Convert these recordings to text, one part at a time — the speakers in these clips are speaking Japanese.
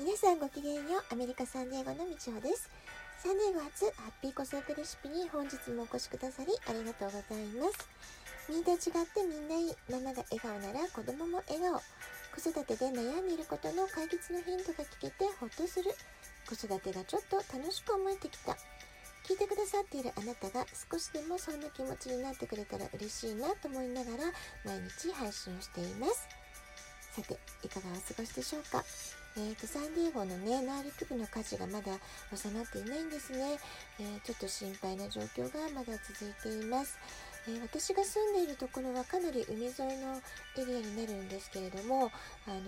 皆さんごきげんようアメリカサンディエゴのみちほです。サンディエゴ初ハッピー子育てレシピに本日もお越しくださりありがとうございます。みんな違ってみんないいママが笑顔なら子供も笑顔。子育てで悩んでいることの解決のヒントが聞けてほっとする。子育てがちょっと楽しく思えてきた。聞いてくださっているあなたが少しでもそんな気持ちになってくれたら嬉しいなと思いながら毎日配信をしています。さていかがお過ごしでしょうか？えーと、サンディエゴのね内陸部の火事がまだ収まっていないんですね、えー、ちょっと心配な状況がまだ続いています、えー、私が住んでいるところはかなり海沿いのエリアになるんですけれども、あの、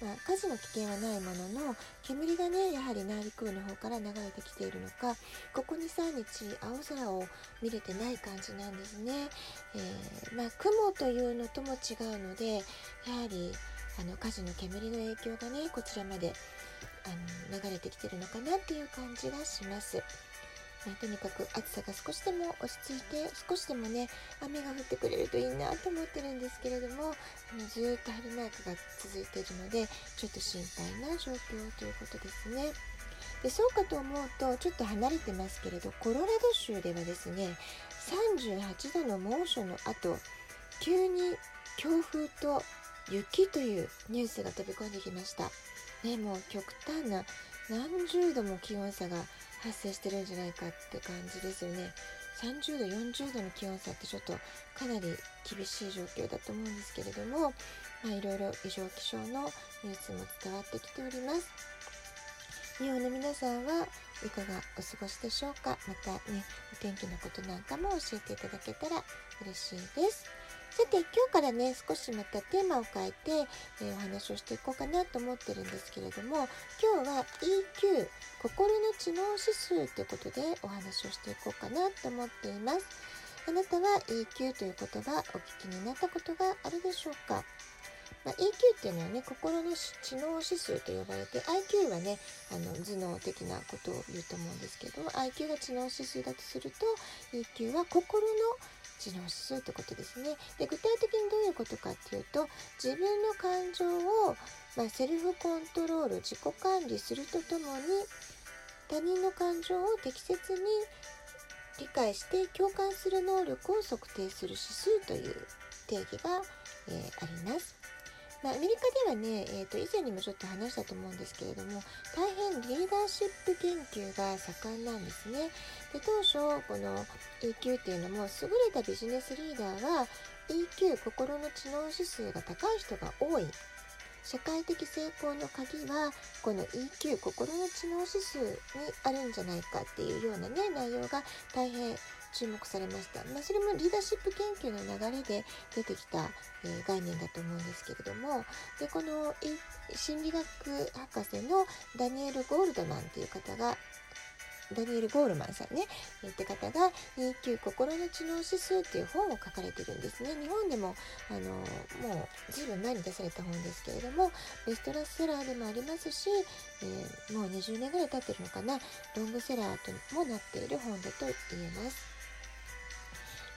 まあ、火事の危険はないものの煙がねやはり内陸部の方から流れてきているのかここ23日青空を見れてない感じなんですね、えまあ、雲というのとも違うのでやはりあの火事の煙の影響がねこちらまであの流れてきてるのかなっていう感じがします。まあ、とにかく暑さが少しでも落ち着いて少しでもね雨が降ってくれるといいなと思ってるんですけれどもあのずっと晴れマークが続いているのでちょっと心配な状況ということですね。でそうかと思うとちょっと離れてますけれどコロラド州ではですね38度の猛暑の後急に強風と雪というニュースが飛び込んできました。ね、もう極端な何十度も気温差が発生してるんじゃないかって感じですよね。30度、40度の気温差ってちょっとかなり厳しい状況だと思うんですけれども、まあ、いろいろ異常気象のニュースも伝わってきております。日本の皆さんはいかがお過ごしでしょうか？またね、お天気のことなんかも教えていただけたら嬉しいです。さて今日からね少しまたテーマを変えて、えー、お話をしていこうかなと思ってるんですけれども今日は EQ 心の知能指数ということでお話をしていこうかなと思っています。あなたは EQ という言葉お聞きになったことがあるでしょうか？まあ、EQ っていうのはね心の知能指数と呼ばれて IQ はねあの頭脳的なことを言うと思うんですけど IQ が知能指数だとすると EQ は心の知能指数ってことですね。で具体的にどういうことかっていうと自分の感情を、まあ、セルフコントロール自己管理するとともに他人の感情を適切に理解して共感する能力を測定する指数という定義が、えー、あります。まあ、アメリカではね、えー、と以前にもちょっと話したと思うんですけれども大変リーダーシップ研究が盛んなんですね。で当初この EQ っていうのも優れたビジネスリーダーは EQ 心の知能指数が高い人が多い社会的成功の鍵はこの EQ 心の知能指数にあるんじゃないかっていうようなね内容が大変注目されました。まあ、それもリーダーシップ研究の流れで出てきた、えー、概念だと思うんですけれどもでこの心理学博士のダニエル・ゴールドマンっていう方がダニエル・ゴールマンさんねって方が EQ 心の知能指数っていう本を書かれてるんですね。日本でもあのもう随分前に出された本ですけれどもベストラスセラーでもありますし、えー、もう20年ぐらい経ってるのかなロングセラーともなっている本だと言えます。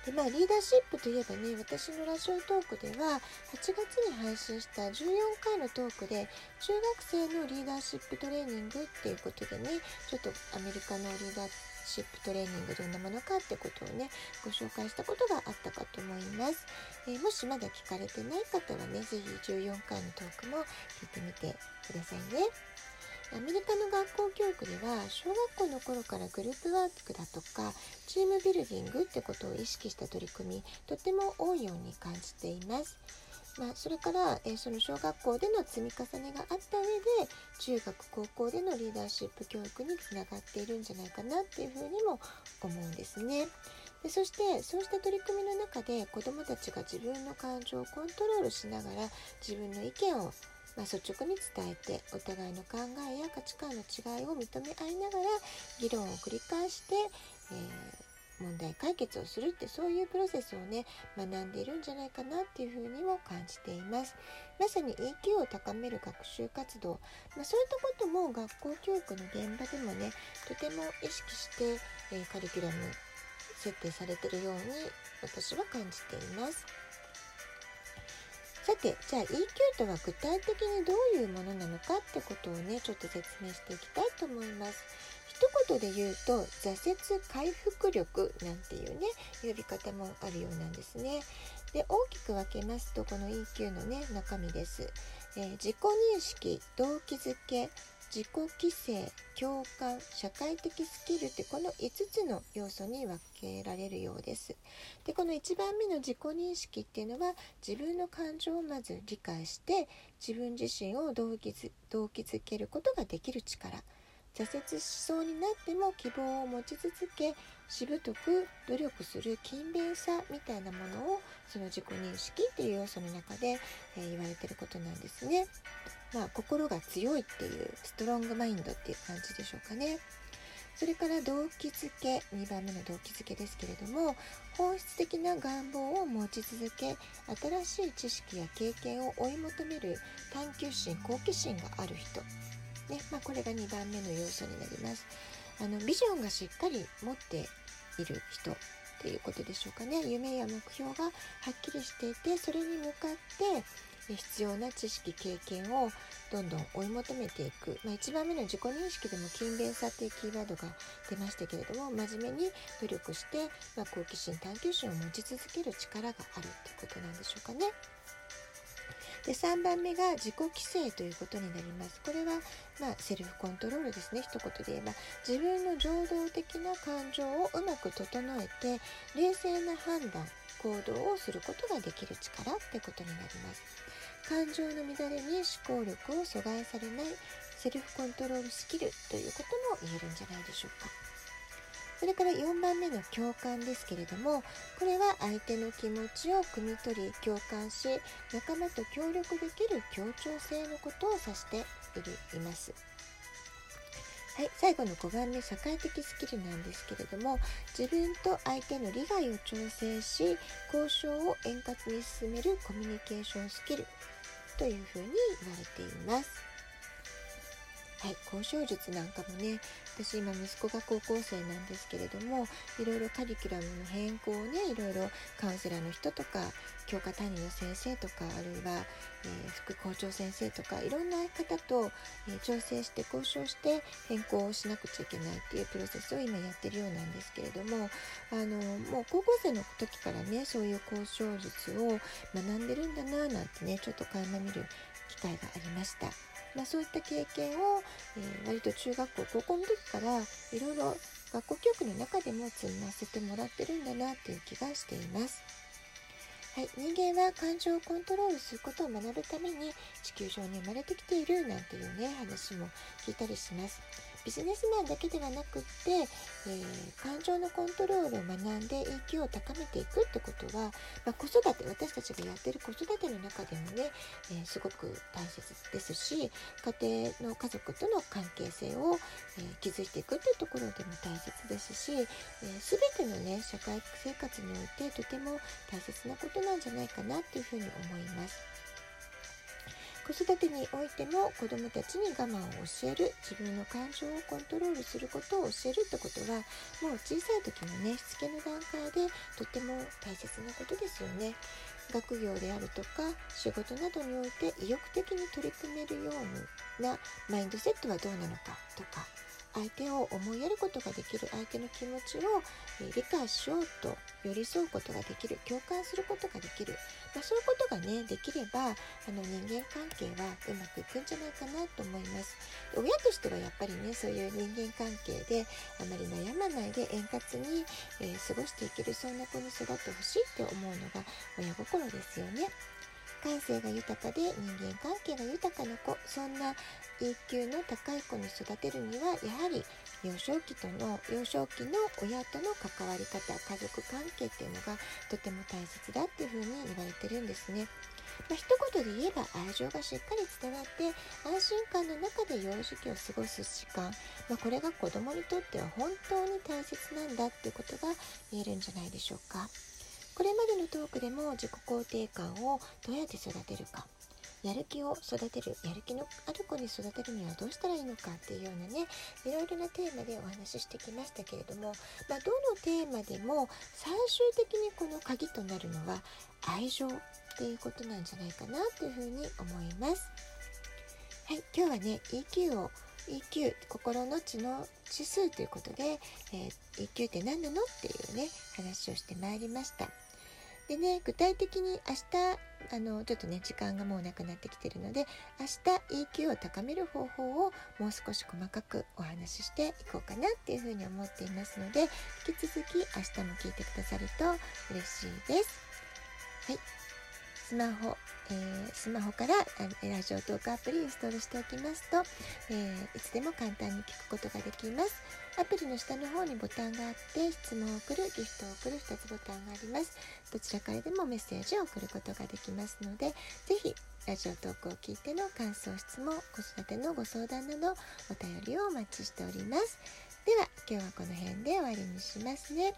でまあ、リーダーシップといえばね私のラジオトークでは8月に配信した14回のトークで中学生のリーダーシップトレーニングっていうことでねちょっとアメリカのリーダーシップトレーニングどんなものかってことをねご紹介したことがあったかと思います、えー、もしまだ聞かれてない方はね是非14回のトークも聞いてみてくださいね。アメリカの学校教育では小学校の頃からグループワークだとかチームビルディングってことを意識した取り組みとても多いように感じています。まあ、それから、えー、その小学校での積み重ねがあった上で中学高校でのリーダーシップ教育につながっているんじゃないかなっていうふうにも思うんですね。でそしてそうした取り組みの中で子どもたちが自分の感情をコントロールしながら自分の意見をまあ、率直に伝えてお互いの考えや価値観の違いを認め合いながら議論を繰り返して、えー、問題解決をするってそういうプロセスをね学んでいるんじゃないかなっていうふうにも感じていますまさに EQ を高める学習活動、まあ、そういったことも学校教育の現場でもねとても意識して、えー、カリキュラム設定されてるように私は感じています。さてじゃあ EQ とは具体的にどういうものなのかってことをねちょっと説明していきたいと思います。一言で言うと挫折回復力なんていうね呼び方もあるようなんですね。で大きく分けますとこの EQ のね中身です。えー、自己認識動機づけ自己規制共感社会的スキルってこの5つの要素に分けられるようです。でこの1番目の自己認識っていうのは自分の感情をまず理解して自分自身を動機づ動機づけることができる力挫折しそうになっても希望を持ち続けしぶとく努力する勤勉さみたいなものをその自己認識っていう要素の中で、えー、言われてることなんですね。まあ、心が強いっていうストロングマインドっていう感じでしょうかね。それから動機づけ2番目の動機づけですけれども本質的な願望を持ち続け新しい知識や経験を追い求める探求心好奇心がある人、ねまあ、これが2番目の要素になります。あのビジョンがしっかり持っている人。っていうことでしょうかね。夢や目標がはっきりしていてそれに向かって必要な知識経験をどんどん追い求めていく、まあ、1番目の自己認識でも勤勉さっていうキーワードが出ましたけれども真面目に努力して、まあ、好奇心探求心を持ち続ける力があるっていうことなんでしょうかね。で3番目が自己規制ということになります。これは、まあ、セルフコントロールですね一言で言えば自分の情動的な感情をうまく整えて冷静な判断行動をすることができる力ってことになります。感情の乱れに思考力を阻害されないセルフコントロールスキルということも言えるんじゃないでしょうか。それから4番目の共感ですけれどもこれは相手の気持ちを汲み取り共感し仲間と協力できる協調性のことを指しています。はい、最後の5番目社会的スキルなんですけれども自分と相手の利害を調整し交渉を円滑に進めるコミュニケーションスキルというふうに言われています。はい、交渉術なんかもね私今息子が高校生なんですけれどもいろいろカリキュラムの変更をねいろいろカウンセラーの人とか教科担任の先生とかあるいは、えー、副校長先生とかいろんな方と、えー、調整して交渉して変更をしなくちゃいけないっていうプロセスを今やってるようなんですけれどもあのもう高校生の時からねそういう交渉術を学んでるんだななんてねちょっと垣間見る機会がありました。まあ、そういった経験を、えー、割と中学校高校の時からいろいろ学校教育の中でも積ませてもらってるんだなっていう気がしています。はい、人間は感情をコントロールすることを学ぶために地球上に生まれてきているなんていうね話も聞いたりします。ビジネスマンだけではなくって、えー、感情のコントロールを学んで EQ を高めていくってことは、まあ、子育て私たちがやってる子育ての中でもね、えー、すごく大切ですし家庭の家族との関係性を、えー、築いていくっていうところでも大切ですし、え全てのね社会生活においてとても大切なことなんじゃないかなっていうふうに思います。子育てにおいても子どもたちに我慢を教える自分の感情をコントロールすることを教えるってことはもう小さい時のねしつけの段階でとっても大切なことですよね。学業であるとか仕事などにおいて意欲的に取り組めるようなマインドセットはどうなのかとか相手を思いやることができる相手の気持ちを理解しようと寄り添うことができる共感することができる、まあ、そういうことがねできればあの人間関係はうまくいくんじゃないかなと思います。親としてはやっぱりねそういう人間関係であまり悩まないで円滑に、えー、過ごしていけるそんな子に育ってほしいって思うのが親心ですよね。感性が豊かで人間関係が豊かな子そんな EQ の高い子に育てるにはやはり幼少期との幼少期の親との関わり方家族関係っていうのがとても大切だっていうふうに言われてるんですね。まあ、一言で言えば愛情がしっかり伝わって安心感の中で幼児期を過ごす時間、まあ、これが子供にとっては本当に大切なんだっていうことが言えるんじゃないでしょうか。これまでのトークでも自己肯定感をどうやって育てるかやる気を育てるやる気のある子に育てるにはどうしたらいいのかっていうようなねいろいろなテーマでお話ししてきましたけれども、まあ、どのテーマでも最終的にこの鍵となるのは愛情っていうことなんじゃないかなというふうに思います。はい、今日はね EQ を EQ 心の知の指数ということで、えー、EQ って何なのっていうね話をしてまいりました。でね具体的に明日あのちょっとね時間がもうなくなってきてるので明日 EQ を高める方法をもう少し細かくお話ししていこうかなっていうふうに思っていますので引き続き明日も聞いてくださると嬉しいです。はいスマホ、えー、スマホからラジオトークアプリインストールしておきますと、えー、いつでも簡単に聞くことができます。アプリの下の方にボタンがあって質問を送る、ギフトを送る2つボタンがあります。どちらからでもメッセージを送ることができますので、ぜひラジオトークを聞いての感想、質問、子育てのご相談などお便りをお待ちしております。では今日はこの辺で終わりにしますね。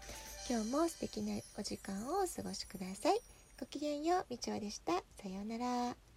今日も素敵なお時間をお過ごしください。ごきげんよう、みちおでした。さようなら。